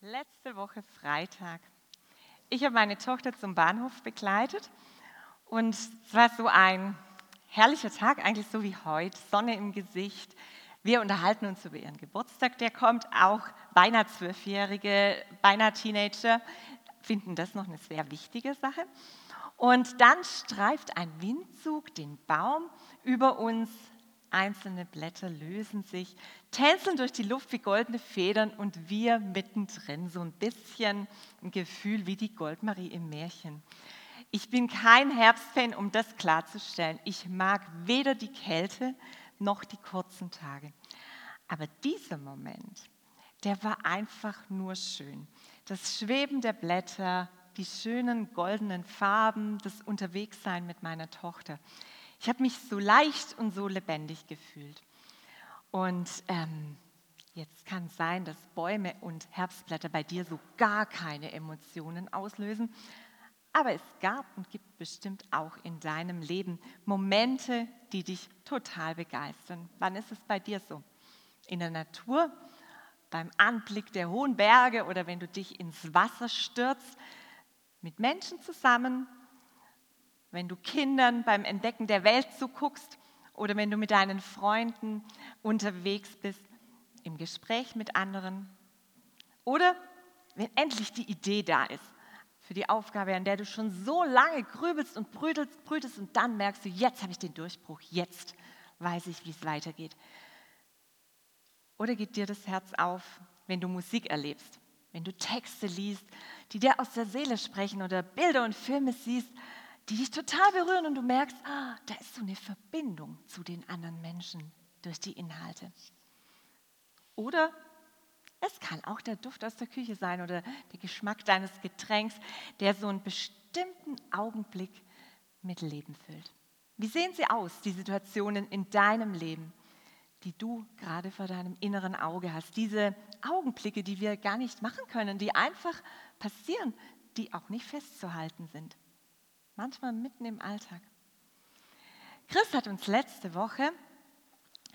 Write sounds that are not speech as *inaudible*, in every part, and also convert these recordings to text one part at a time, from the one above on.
Letzte Woche Freitag. Ich habe meine Tochter zum Bahnhof begleitet und es war so ein herrlicher Tag, eigentlich so wie heute, Sonne im Gesicht. Wir unterhalten uns über ihren Geburtstag, der kommt. Auch beinahe Zwölfjährige, beinahe Teenager finden das noch eine sehr wichtige Sache. Und dann streift ein Windzug den Baum über uns Einzelne Blätter lösen sich, tänzeln durch die Luft wie goldene Federn und wir mittendrin, so ein bisschen ein Gefühl wie die Goldmarie im Märchen. Ich bin kein Herbstfan, um das klarzustellen. Ich mag weder die Kälte noch die kurzen Tage. Aber dieser Moment, der war einfach nur schön. Das Schweben der Blätter, die schönen goldenen Farben, das Unterwegssein mit meiner Tochter. Ich habe mich so leicht und so lebendig gefühlt. Und ähm, jetzt kann es sein, dass Bäume und Herbstblätter bei dir so gar keine Emotionen auslösen. Aber es gab und gibt bestimmt auch in deinem Leben Momente, die dich total begeistern. Wann ist es bei dir so? In der Natur, beim Anblick der hohen Berge oder wenn du dich ins Wasser stürzt, mit Menschen zusammen wenn du Kindern beim Entdecken der Welt zuguckst oder wenn du mit deinen Freunden unterwegs bist, im Gespräch mit anderen oder wenn endlich die Idee da ist für die Aufgabe, an der du schon so lange grübelst und brütelst, brütest und dann merkst du, jetzt habe ich den Durchbruch, jetzt weiß ich, wie es weitergeht. Oder geht dir das Herz auf, wenn du Musik erlebst, wenn du Texte liest, die dir aus der Seele sprechen oder Bilder und Filme siehst, die dich total berühren und du merkst, ah, da ist so eine Verbindung zu den anderen Menschen durch die Inhalte. Oder es kann auch der Duft aus der Küche sein oder der Geschmack deines Getränks, der so einen bestimmten Augenblick mit Leben füllt. Wie sehen sie aus, die Situationen in deinem Leben, die du gerade vor deinem inneren Auge hast? Diese Augenblicke, die wir gar nicht machen können, die einfach passieren, die auch nicht festzuhalten sind manchmal mitten im Alltag. Chris hat uns letzte Woche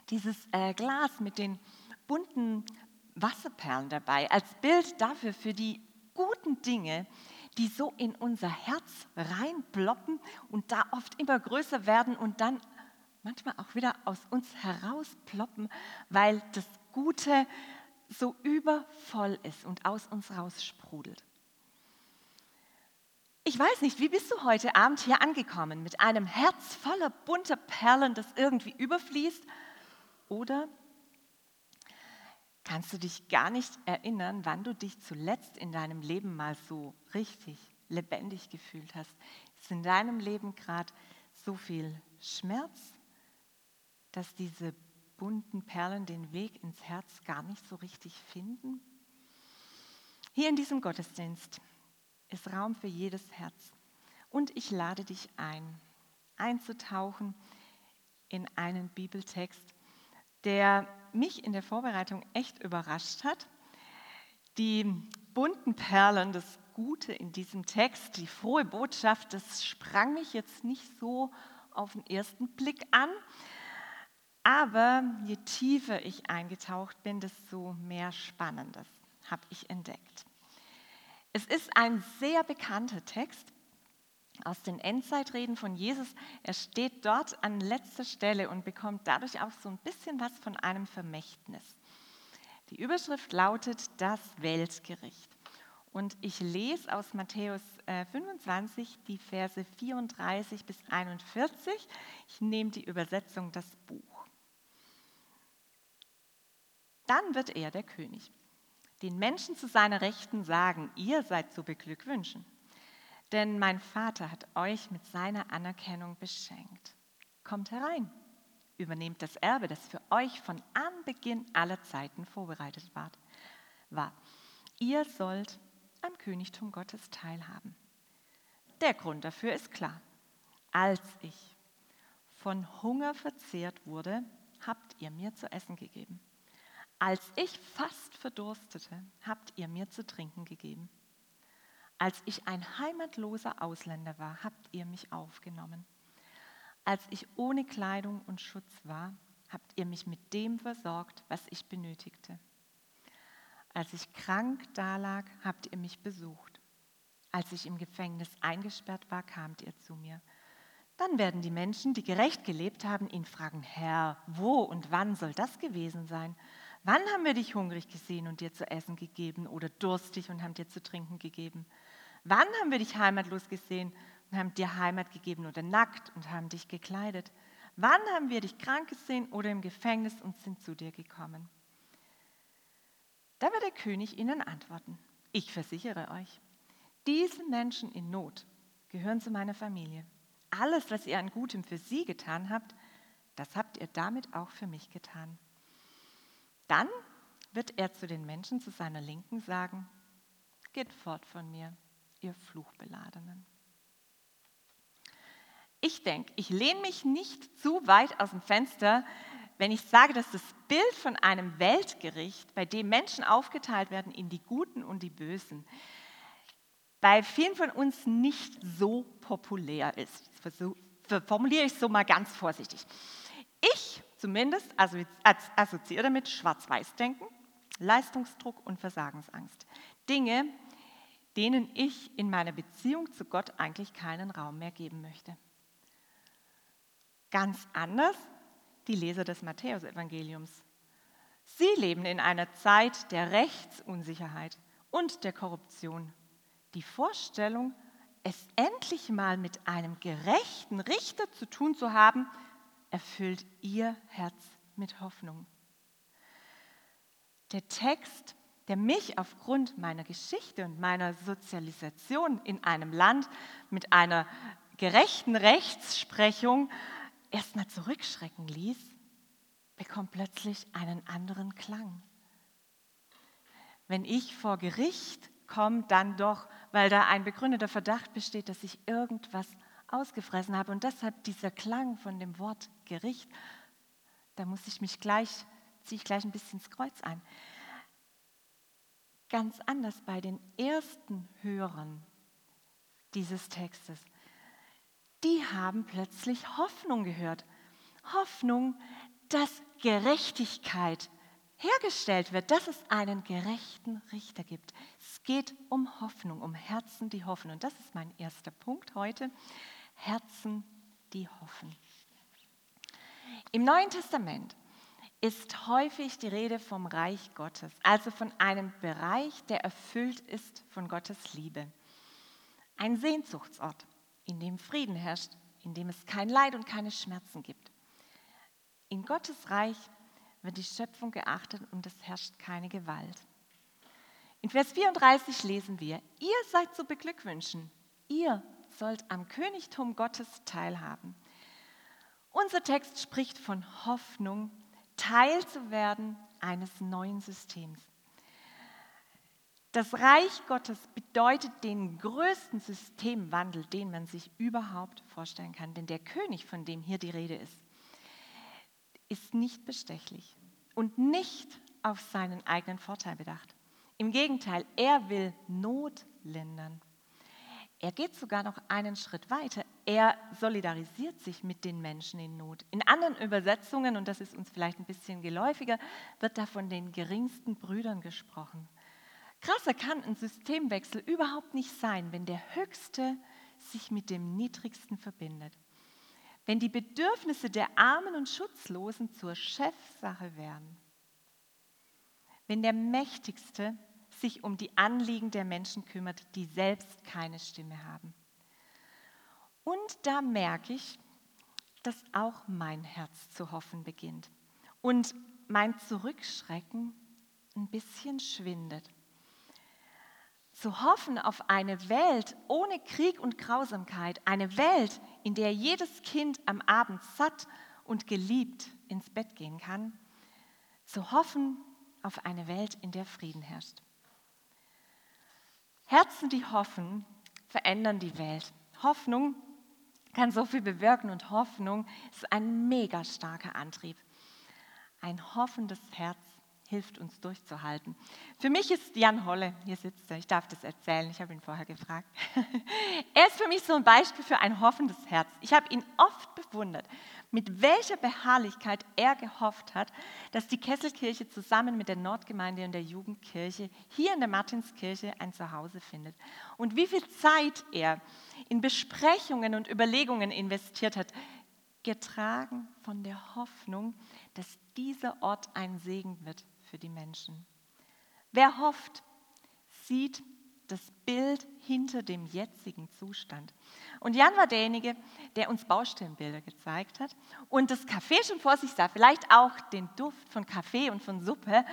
dieses äh, Glas mit den bunten Wasserperlen dabei als Bild dafür, für die guten Dinge, die so in unser Herz reinploppen und da oft immer größer werden und dann manchmal auch wieder aus uns herausploppen, weil das Gute so übervoll ist und aus uns raus sprudelt. Ich weiß nicht, wie bist du heute Abend hier angekommen? Mit einem Herz voller bunter Perlen, das irgendwie überfließt? Oder kannst du dich gar nicht erinnern, wann du dich zuletzt in deinem Leben mal so richtig lebendig gefühlt hast? Ist in deinem Leben gerade so viel Schmerz, dass diese bunten Perlen den Weg ins Herz gar nicht so richtig finden? Hier in diesem Gottesdienst ist Raum für jedes Herz. Und ich lade dich ein, einzutauchen in einen Bibeltext, der mich in der Vorbereitung echt überrascht hat. Die bunten Perlen, das Gute in diesem Text, die frohe Botschaft, das sprang mich jetzt nicht so auf den ersten Blick an. Aber je tiefer ich eingetaucht bin, desto mehr Spannendes habe ich entdeckt. Es ist ein sehr bekannter Text aus den Endzeitreden von Jesus. Er steht dort an letzter Stelle und bekommt dadurch auch so ein bisschen was von einem Vermächtnis. Die Überschrift lautet das Weltgericht. Und ich lese aus Matthäus 25 äh, die Verse 34 bis 41. Ich nehme die Übersetzung das Buch. Dann wird er der König den Menschen zu seiner Rechten sagen, ihr seid zu beglückwünschen. Denn mein Vater hat euch mit seiner Anerkennung beschenkt. Kommt herein, übernehmt das Erbe, das für euch von Anbeginn aller Zeiten vorbereitet war. Ihr sollt am Königtum Gottes teilhaben. Der Grund dafür ist klar. Als ich von Hunger verzehrt wurde, habt ihr mir zu essen gegeben. Als ich fast verdurstete, habt ihr mir zu trinken gegeben. Als ich ein heimatloser Ausländer war, habt ihr mich aufgenommen. Als ich ohne Kleidung und Schutz war, habt ihr mich mit dem versorgt, was ich benötigte. Als ich krank dalag, habt ihr mich besucht. Als ich im Gefängnis eingesperrt war, kamt ihr zu mir. Dann werden die Menschen, die gerecht gelebt haben, ihn fragen, Herr, wo und wann soll das gewesen sein? Wann haben wir dich hungrig gesehen und dir zu essen gegeben oder durstig und haben dir zu trinken gegeben? Wann haben wir dich heimatlos gesehen und haben dir Heimat gegeben oder nackt und haben dich gekleidet? Wann haben wir dich krank gesehen oder im Gefängnis und sind zu dir gekommen? Da wird der König ihnen antworten, ich versichere euch, diese Menschen in Not gehören zu meiner Familie. Alles, was ihr an Gutem für sie getan habt, das habt ihr damit auch für mich getan. Dann wird er zu den Menschen zu seiner Linken sagen, geht fort von mir, ihr Fluchbeladenen. Ich denke, ich lehne mich nicht zu weit aus dem Fenster, wenn ich sage, dass das Bild von einem Weltgericht, bei dem Menschen aufgeteilt werden in die Guten und die Bösen, bei vielen von uns nicht so populär ist. Das formuliere ich so mal ganz vorsichtig. Ich zumindest assoziiere damit Schwarz-Weiß-Denken, Leistungsdruck und Versagensangst. Dinge, denen ich in meiner Beziehung zu Gott eigentlich keinen Raum mehr geben möchte. Ganz anders die Leser des Matthäusevangeliums. Sie leben in einer Zeit der Rechtsunsicherheit und der Korruption. Die Vorstellung, es endlich mal mit einem gerechten Richter zu tun zu haben, erfüllt ihr Herz mit Hoffnung. Der Text, der mich aufgrund meiner Geschichte und meiner Sozialisation in einem Land mit einer gerechten Rechtsprechung erstmal zurückschrecken ließ, bekommt plötzlich einen anderen Klang. Wenn ich vor Gericht komme, dann doch, weil da ein begründeter Verdacht besteht, dass ich irgendwas ausgefressen habe und deshalb dieser Klang von dem Wort Gericht, da muss ich mich gleich, ziehe ich gleich ein bisschen ins Kreuz ein. Ganz anders bei den ersten Hörern dieses Textes die haben plötzlich Hoffnung gehört. Hoffnung, dass Gerechtigkeit hergestellt wird, dass es einen gerechten Richter gibt. Es geht um Hoffnung, um Herzen, die hoffen. Und das ist mein erster Punkt heute. Herzen, die hoffen. Im Neuen Testament ist häufig die Rede vom Reich Gottes, also von einem Bereich, der erfüllt ist von Gottes Liebe. Ein Sehnsuchtsort in dem Frieden herrscht, in dem es kein Leid und keine Schmerzen gibt. In Gottes Reich wird die Schöpfung geachtet und es herrscht keine Gewalt. In Vers 34 lesen wir, ihr seid zu beglückwünschen, ihr sollt am Königtum Gottes teilhaben. Unser Text spricht von Hoffnung, Teil zu werden eines neuen Systems. Das Reich Gottes bedeutet den größten Systemwandel, den man sich überhaupt vorstellen kann. Denn der König, von dem hier die Rede ist, ist nicht bestechlich und nicht auf seinen eigenen Vorteil bedacht. Im Gegenteil, er will Not lindern. Er geht sogar noch einen Schritt weiter. Er solidarisiert sich mit den Menschen in Not. In anderen Übersetzungen, und das ist uns vielleicht ein bisschen geläufiger, wird da von den geringsten Brüdern gesprochen. Krasser kann ein Systemwechsel überhaupt nicht sein, wenn der Höchste sich mit dem Niedrigsten verbindet. Wenn die Bedürfnisse der Armen und Schutzlosen zur Chefsache werden. Wenn der Mächtigste sich um die Anliegen der Menschen kümmert, die selbst keine Stimme haben. Und da merke ich, dass auch mein Herz zu hoffen beginnt und mein Zurückschrecken ein bisschen schwindet zu hoffen auf eine Welt ohne Krieg und Grausamkeit, eine Welt, in der jedes Kind am Abend satt und geliebt ins Bett gehen kann, zu hoffen auf eine Welt, in der Frieden herrscht. Herzen, die hoffen, verändern die Welt. Hoffnung kann so viel bewirken und Hoffnung ist ein mega starker Antrieb. Ein hoffendes Herz hilft uns durchzuhalten. Für mich ist Jan Holle, hier sitzt er, ich darf das erzählen, ich habe ihn vorher gefragt. *laughs* er ist für mich so ein Beispiel für ein hoffendes Herz. Ich habe ihn oft bewundert, mit welcher Beharrlichkeit er gehofft hat, dass die Kesselkirche zusammen mit der Nordgemeinde und der Jugendkirche hier in der Martinskirche ein Zuhause findet. Und wie viel Zeit er in Besprechungen und Überlegungen investiert hat, getragen von der Hoffnung, dass dieser Ort ein Segen wird für die Menschen. Wer hofft, sieht das Bild hinter dem jetzigen Zustand. Und Jan war derjenige, der uns Baustellenbilder gezeigt hat und das Kaffee schon vor sich sah, vielleicht auch den Duft von Kaffee und von Suppe,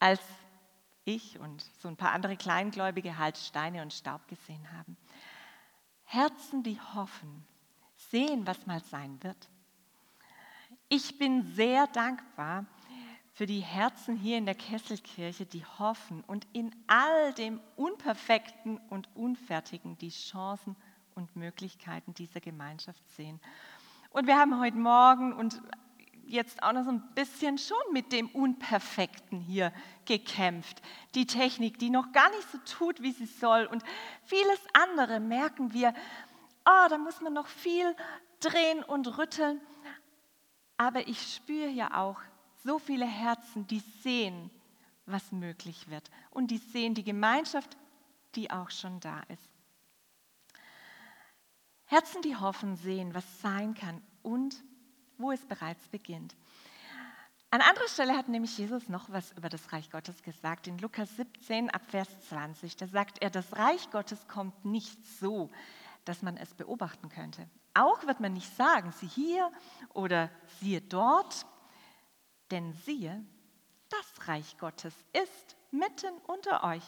als ich und so ein paar andere Kleingläubige halt Steine und Staub gesehen haben. Herzen, die hoffen, sehen, was mal sein wird. Ich bin sehr dankbar für die Herzen hier in der Kesselkirche, die hoffen und in all dem Unperfekten und Unfertigen die Chancen und Möglichkeiten dieser Gemeinschaft sehen. Und wir haben heute Morgen und jetzt auch noch so ein bisschen schon mit dem Unperfekten hier gekämpft. Die Technik, die noch gar nicht so tut, wie sie soll. Und vieles andere merken wir, oh, da muss man noch viel drehen und rütteln. Aber ich spüre hier auch so viele Herzen, die sehen, was möglich wird. Und die sehen die Gemeinschaft, die auch schon da ist. Herzen, die hoffen, sehen, was sein kann und wo es bereits beginnt. An anderer Stelle hat nämlich Jesus noch was über das Reich Gottes gesagt. In Lukas 17 ab Vers 20, da sagt er, das Reich Gottes kommt nicht so, dass man es beobachten könnte. Auch wird man nicht sagen, sie hier oder siehe dort, denn siehe, das Reich Gottes ist mitten unter euch.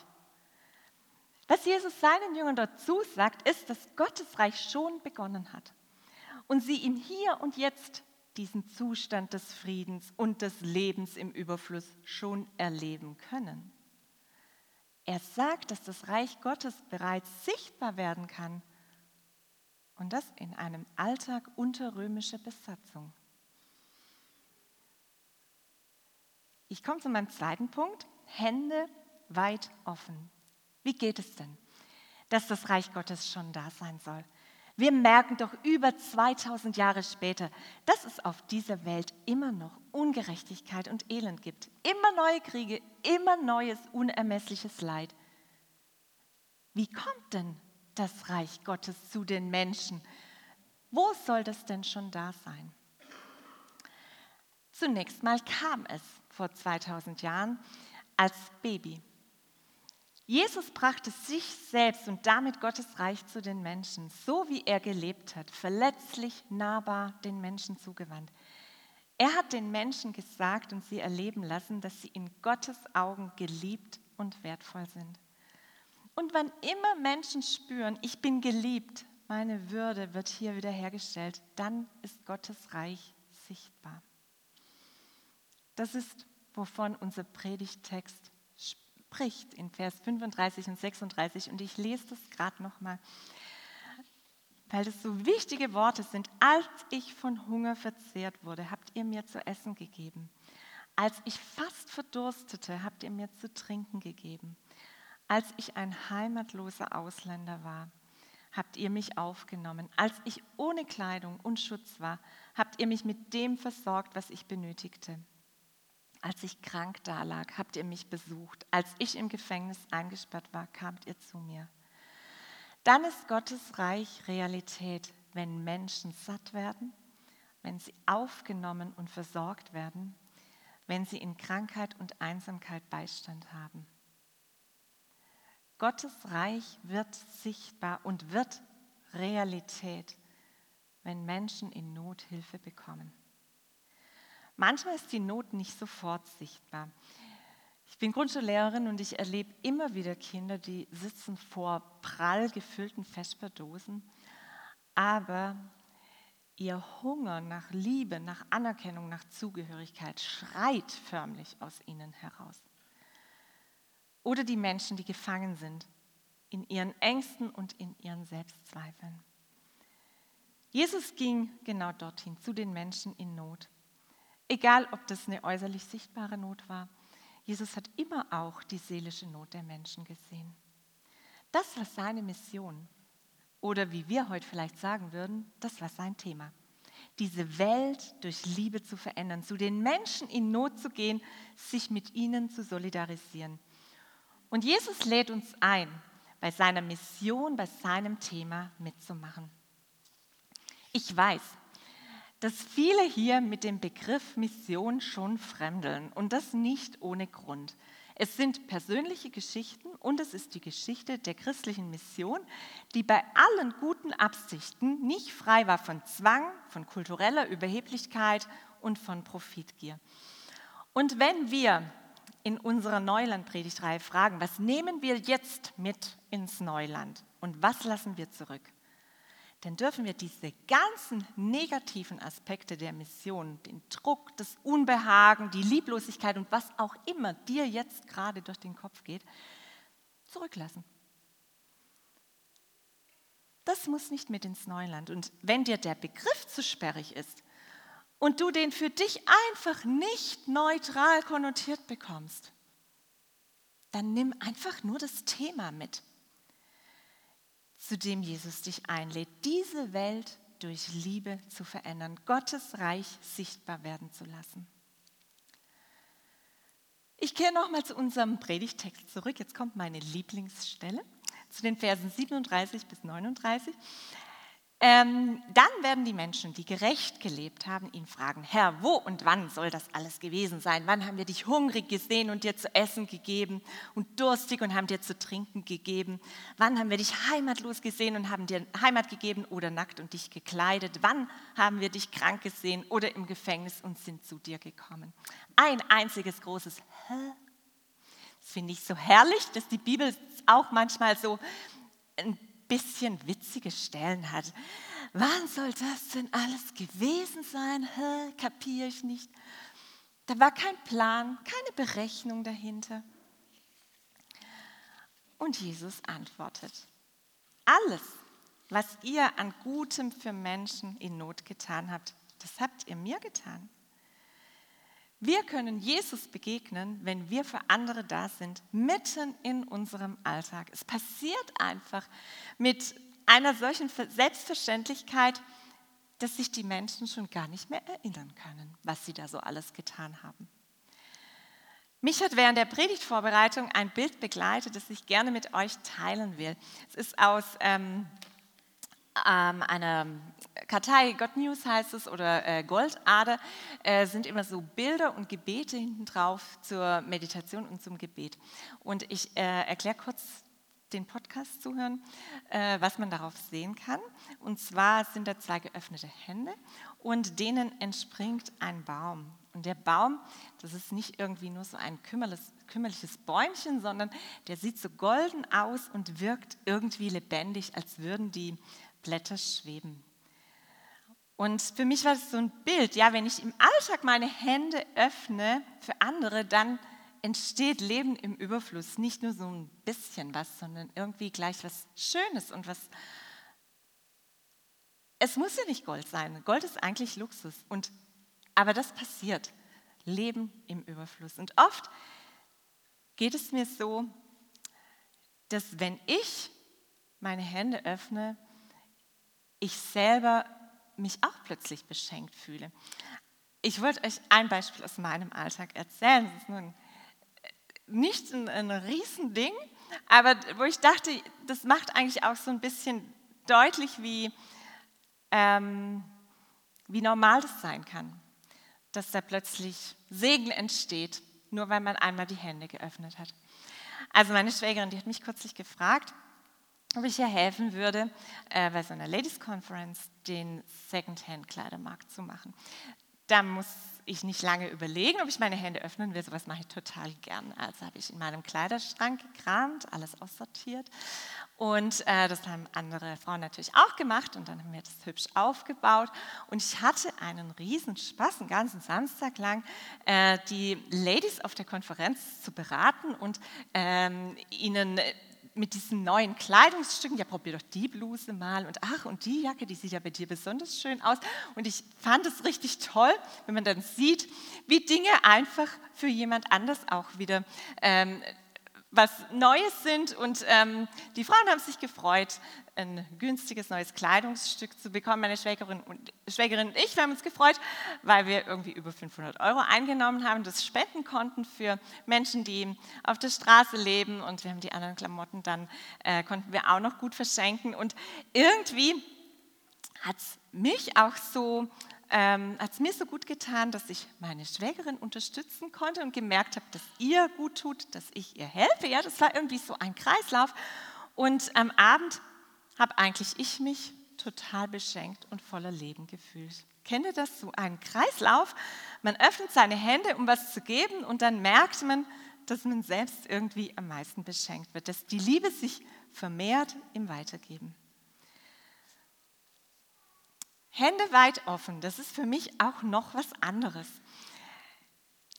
Was Jesus seinen Jüngern dazu sagt, ist, dass Gottes Reich schon begonnen hat und sie ihm hier und jetzt diesen Zustand des Friedens und des Lebens im Überfluss schon erleben können. Er sagt, dass das Reich Gottes bereits sichtbar werden kann und das in einem Alltag unter römischer Besatzung. Ich komme zu meinem zweiten Punkt. Hände weit offen. Wie geht es denn, dass das Reich Gottes schon da sein soll? Wir merken doch über 2000 Jahre später, dass es auf dieser Welt immer noch Ungerechtigkeit und Elend gibt. Immer neue Kriege, immer neues unermessliches Leid. Wie kommt denn das Reich Gottes zu den Menschen? Wo soll das denn schon da sein? Zunächst mal kam es vor 2000 Jahren als Baby. Jesus brachte sich selbst und damit Gottes Reich zu den Menschen, so wie er gelebt hat, verletzlich, nahbar, den Menschen zugewandt. Er hat den Menschen gesagt und sie erleben lassen, dass sie in Gottes Augen geliebt und wertvoll sind. Und wann immer Menschen spüren, ich bin geliebt, meine Würde wird hier wiederhergestellt, dann ist Gottes Reich sichtbar. Das ist, wovon unser Predigtext spricht in Vers 35 und 36. Und ich lese das gerade nochmal, weil das so wichtige Worte sind. Als ich von Hunger verzehrt wurde, habt ihr mir zu essen gegeben. Als ich fast verdurstete, habt ihr mir zu trinken gegeben. Als ich ein heimatloser Ausländer war, habt ihr mich aufgenommen. Als ich ohne Kleidung und Schutz war, habt ihr mich mit dem versorgt, was ich benötigte. Als ich krank dalag, habt ihr mich besucht. Als ich im Gefängnis eingesperrt war, kamt ihr zu mir. Dann ist Gottes Reich Realität, wenn Menschen satt werden, wenn sie aufgenommen und versorgt werden, wenn sie in Krankheit und Einsamkeit Beistand haben. Gottes Reich wird sichtbar und wird Realität, wenn Menschen in Not Hilfe bekommen. Manchmal ist die Not nicht sofort sichtbar. Ich bin Grundschullehrerin und ich erlebe immer wieder Kinder, die sitzen vor prall gefüllten Vesperdosen, aber ihr Hunger nach Liebe, nach Anerkennung, nach Zugehörigkeit schreit förmlich aus ihnen heraus. Oder die Menschen, die gefangen sind in ihren Ängsten und in ihren Selbstzweifeln. Jesus ging genau dorthin, zu den Menschen in Not. Egal, ob das eine äußerlich sichtbare Not war Jesus hat immer auch die seelische Not der Menschen gesehen. Das war seine Mission. Oder wie wir heute vielleicht sagen würden, das war sein Thema. Diese Welt durch Liebe zu verändern, zu den Menschen in Not zu gehen, sich mit ihnen zu solidarisieren. Und Jesus lädt uns ein, bei seiner Mission, bei seinem Thema mitzumachen. Ich weiß, dass viele hier mit dem Begriff Mission schon fremdeln und das nicht ohne Grund. Es sind persönliche Geschichten und es ist die Geschichte der christlichen Mission, die bei allen guten Absichten nicht frei war von Zwang, von kultureller Überheblichkeit und von Profitgier. Und wenn wir in unserer Neuland-Predigtreihe fragen, was nehmen wir jetzt mit ins Neuland und was lassen wir zurück, dann dürfen wir diese ganzen negativen Aspekte der Mission, den Druck, das Unbehagen, die Lieblosigkeit und was auch immer dir jetzt gerade durch den Kopf geht, zurücklassen. Das muss nicht mit ins Neuland. Und wenn dir der Begriff zu sperrig ist und du den für dich einfach nicht neutral konnotiert bekommst, dann nimm einfach nur das Thema mit zu dem Jesus dich einlädt, diese Welt durch Liebe zu verändern, Gottes Reich sichtbar werden zu lassen. Ich kehre nochmal zu unserem Predigtext zurück. Jetzt kommt meine Lieblingsstelle zu den Versen 37 bis 39. Ähm, dann werden die Menschen, die gerecht gelebt haben, ihn fragen, Herr, wo und wann soll das alles gewesen sein? Wann haben wir dich hungrig gesehen und dir zu essen gegeben und durstig und haben dir zu trinken gegeben? Wann haben wir dich heimatlos gesehen und haben dir Heimat gegeben oder nackt und dich gekleidet? Wann haben wir dich krank gesehen oder im Gefängnis und sind zu dir gekommen? Ein einziges großes Hä? Das finde ich so herrlich, dass die Bibel auch manchmal so ein bisschen witzige Stellen hat. Wann soll das denn alles gewesen sein? Kapiere ich nicht. Da war kein Plan, keine Berechnung dahinter. Und Jesus antwortet, alles, was ihr an Gutem für Menschen in Not getan habt, das habt ihr mir getan. Wir können Jesus begegnen, wenn wir für andere da sind, mitten in unserem Alltag. Es passiert einfach mit einer solchen Selbstverständlichkeit, dass sich die Menschen schon gar nicht mehr erinnern können, was sie da so alles getan haben. Mich hat während der Predigtvorbereitung ein Bild begleitet, das ich gerne mit euch teilen will. Es ist aus ähm, ähm, einer Kartei, God News heißt es, oder äh, Goldader, äh, sind immer so Bilder und Gebete hinten drauf zur Meditation und zum Gebet. Und ich äh, erkläre kurz den Podcast zuhören, äh, was man darauf sehen kann. Und zwar sind da zwei geöffnete Hände und denen entspringt ein Baum. Und der Baum, das ist nicht irgendwie nur so ein kümmerliches Bäumchen, sondern der sieht so golden aus und wirkt irgendwie lebendig, als würden die Blätter schweben. Und für mich war das so ein Bild, ja, wenn ich im Alltag meine Hände öffne für andere, dann entsteht Leben im Überfluss. Nicht nur so ein bisschen was, sondern irgendwie gleich was Schönes und was. Es muss ja nicht Gold sein. Gold ist eigentlich Luxus. Und, aber das passiert. Leben im Überfluss. Und oft geht es mir so, dass wenn ich meine Hände öffne, ich selber mich auch plötzlich beschenkt fühle. Ich wollte euch ein Beispiel aus meinem Alltag erzählen. Das ist nun nicht ein, ein Riesending, aber wo ich dachte, das macht eigentlich auch so ein bisschen deutlich, wie, ähm, wie normal das sein kann, dass da plötzlich Segen entsteht, nur weil man einmal die Hände geöffnet hat. Also meine Schwägerin, die hat mich kürzlich gefragt, ob ich ihr helfen würde, äh, bei so einer Ladies Conference den Secondhand-Kleidermarkt zu machen. Da muss ich nicht lange überlegen, ob ich meine Hände öffnen will. Sowas mache ich total gern. Also habe ich in meinem Kleiderschrank gekramt, alles aussortiert. Und äh, das haben andere Frauen natürlich auch gemacht. Und dann haben wir das hübsch aufgebaut. Und ich hatte einen riesen Spaß, einen ganzen Samstag lang, äh, die Ladies auf der Konferenz zu beraten und ähm, ihnen mit diesen neuen Kleidungsstücken, ja, probier doch die Bluse mal und ach, und die Jacke, die sieht ja bei dir besonders schön aus. Und ich fand es richtig toll, wenn man dann sieht, wie Dinge einfach für jemand anders auch wieder ähm, was Neues sind. Und ähm, die Frauen haben sich gefreut, ein günstiges neues Kleidungsstück zu bekommen. Meine Schwägerin und, Schwägerin und ich wir haben uns gefreut, weil wir irgendwie über 500 Euro eingenommen haben, das spenden konnten für Menschen, die auf der Straße leben. Und wir haben die anderen Klamotten dann, äh, konnten wir auch noch gut verschenken. Und irgendwie hat es mich auch so ähm, hat es mir so gut getan, dass ich meine Schwägerin unterstützen konnte und gemerkt habe, dass ihr gut tut, dass ich ihr helfe. Ja, das war irgendwie so ein Kreislauf. Und am Abend habe eigentlich ich mich total beschenkt und voller Leben gefühlt. Kennt ihr das? So ein Kreislauf. Man öffnet seine Hände, um was zu geben und dann merkt man, dass man selbst irgendwie am meisten beschenkt wird, dass die Liebe sich vermehrt im Weitergeben. Hände weit offen, das ist für mich auch noch was anderes.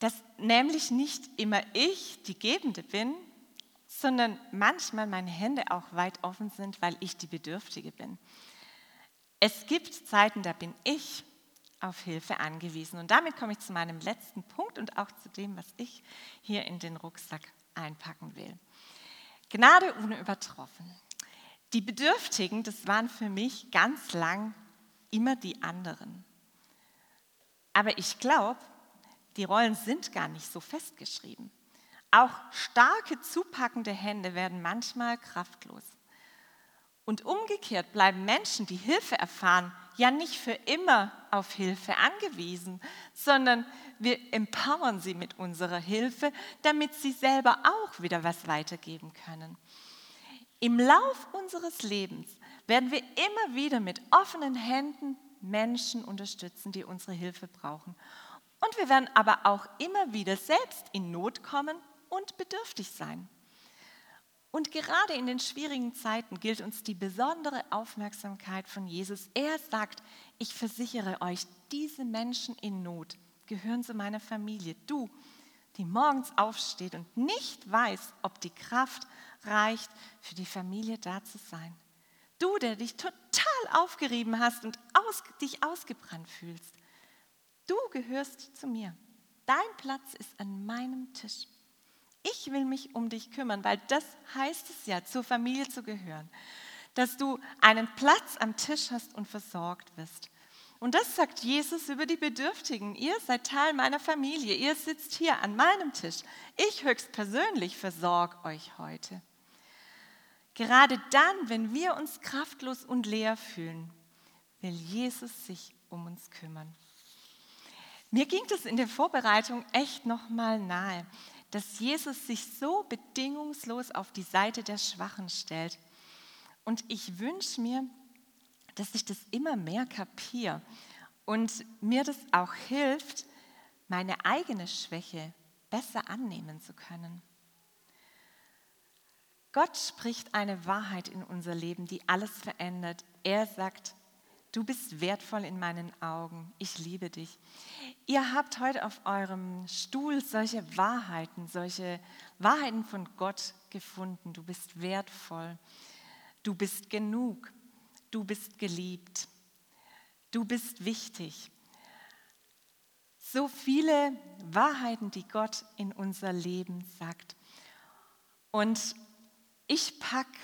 Dass nämlich nicht immer ich die Gebende bin, sondern manchmal meine Hände auch weit offen sind, weil ich die Bedürftige bin. Es gibt Zeiten, da bin ich auf Hilfe angewiesen. Und damit komme ich zu meinem letzten Punkt und auch zu dem, was ich hier in den Rucksack einpacken will. Gnade unübertroffen. Die Bedürftigen, das waren für mich ganz lang immer die anderen. Aber ich glaube, die Rollen sind gar nicht so festgeschrieben. Auch starke, zupackende Hände werden manchmal kraftlos. Und umgekehrt bleiben Menschen, die Hilfe erfahren, ja nicht für immer auf Hilfe angewiesen, sondern wir empowern sie mit unserer Hilfe, damit sie selber auch wieder was weitergeben können. Im Lauf unseres Lebens werden wir immer wieder mit offenen Händen Menschen unterstützen, die unsere Hilfe brauchen. Und wir werden aber auch immer wieder selbst in Not kommen und bedürftig sein. Und gerade in den schwierigen Zeiten gilt uns die besondere Aufmerksamkeit von Jesus. Er sagt, ich versichere euch, diese Menschen in Not gehören zu meiner Familie. Du, die morgens aufsteht und nicht weiß, ob die Kraft reicht, für die Familie da zu sein. Du, der dich total aufgerieben hast und aus, dich ausgebrannt fühlst. Du gehörst zu mir. Dein Platz ist an meinem Tisch. Ich will mich um dich kümmern, weil das heißt es ja, zur Familie zu gehören. Dass du einen Platz am Tisch hast und versorgt wirst. Und das sagt Jesus über die Bedürftigen. Ihr seid Teil meiner Familie. Ihr sitzt hier an meinem Tisch. Ich höchstpersönlich versorge euch heute. Gerade dann, wenn wir uns kraftlos und leer fühlen, will Jesus sich um uns kümmern. Mir ging das in der Vorbereitung echt nochmal nahe, dass Jesus sich so bedingungslos auf die Seite der Schwachen stellt. Und ich wünsche mir, dass ich das immer mehr kapiere und mir das auch hilft, meine eigene Schwäche besser annehmen zu können. Gott spricht eine Wahrheit in unser Leben, die alles verändert. Er sagt, du bist wertvoll in meinen Augen, ich liebe dich. Ihr habt heute auf eurem Stuhl solche Wahrheiten, solche Wahrheiten von Gott gefunden. Du bist wertvoll, du bist genug, du bist geliebt, du bist wichtig. So viele Wahrheiten, die Gott in unser Leben sagt. Und ich packe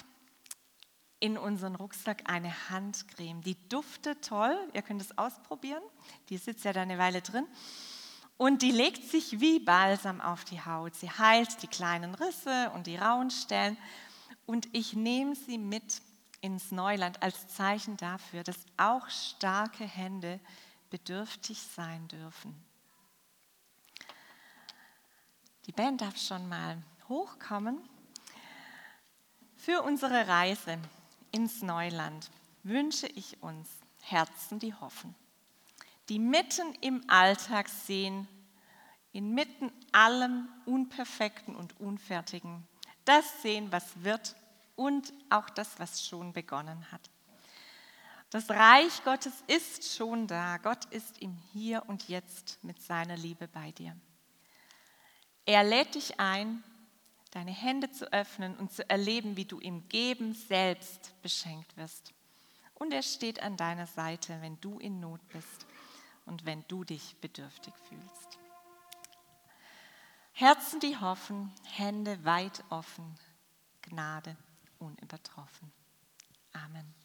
in unseren Rucksack eine Handcreme. Die duftet toll, ihr könnt es ausprobieren. Die sitzt ja da eine Weile drin. Und die legt sich wie Balsam auf die Haut. Sie heilt die kleinen Risse und die rauen Stellen. Und ich nehme sie mit ins Neuland als Zeichen dafür, dass auch starke Hände bedürftig sein dürfen. Die Band darf schon mal hochkommen. Für unsere Reise ins Neuland wünsche ich uns Herzen, die hoffen, die mitten im Alltag sehen, inmitten allem Unperfekten und Unfertigen, das sehen, was wird und auch das, was schon begonnen hat. Das Reich Gottes ist schon da. Gott ist im Hier und Jetzt mit seiner Liebe bei dir. Er lädt dich ein, deine Hände zu öffnen und zu erleben, wie du im Geben selbst beschenkt wirst. Und er steht an deiner Seite, wenn du in Not bist und wenn du dich bedürftig fühlst. Herzen, die hoffen, Hände weit offen, Gnade unübertroffen. Amen.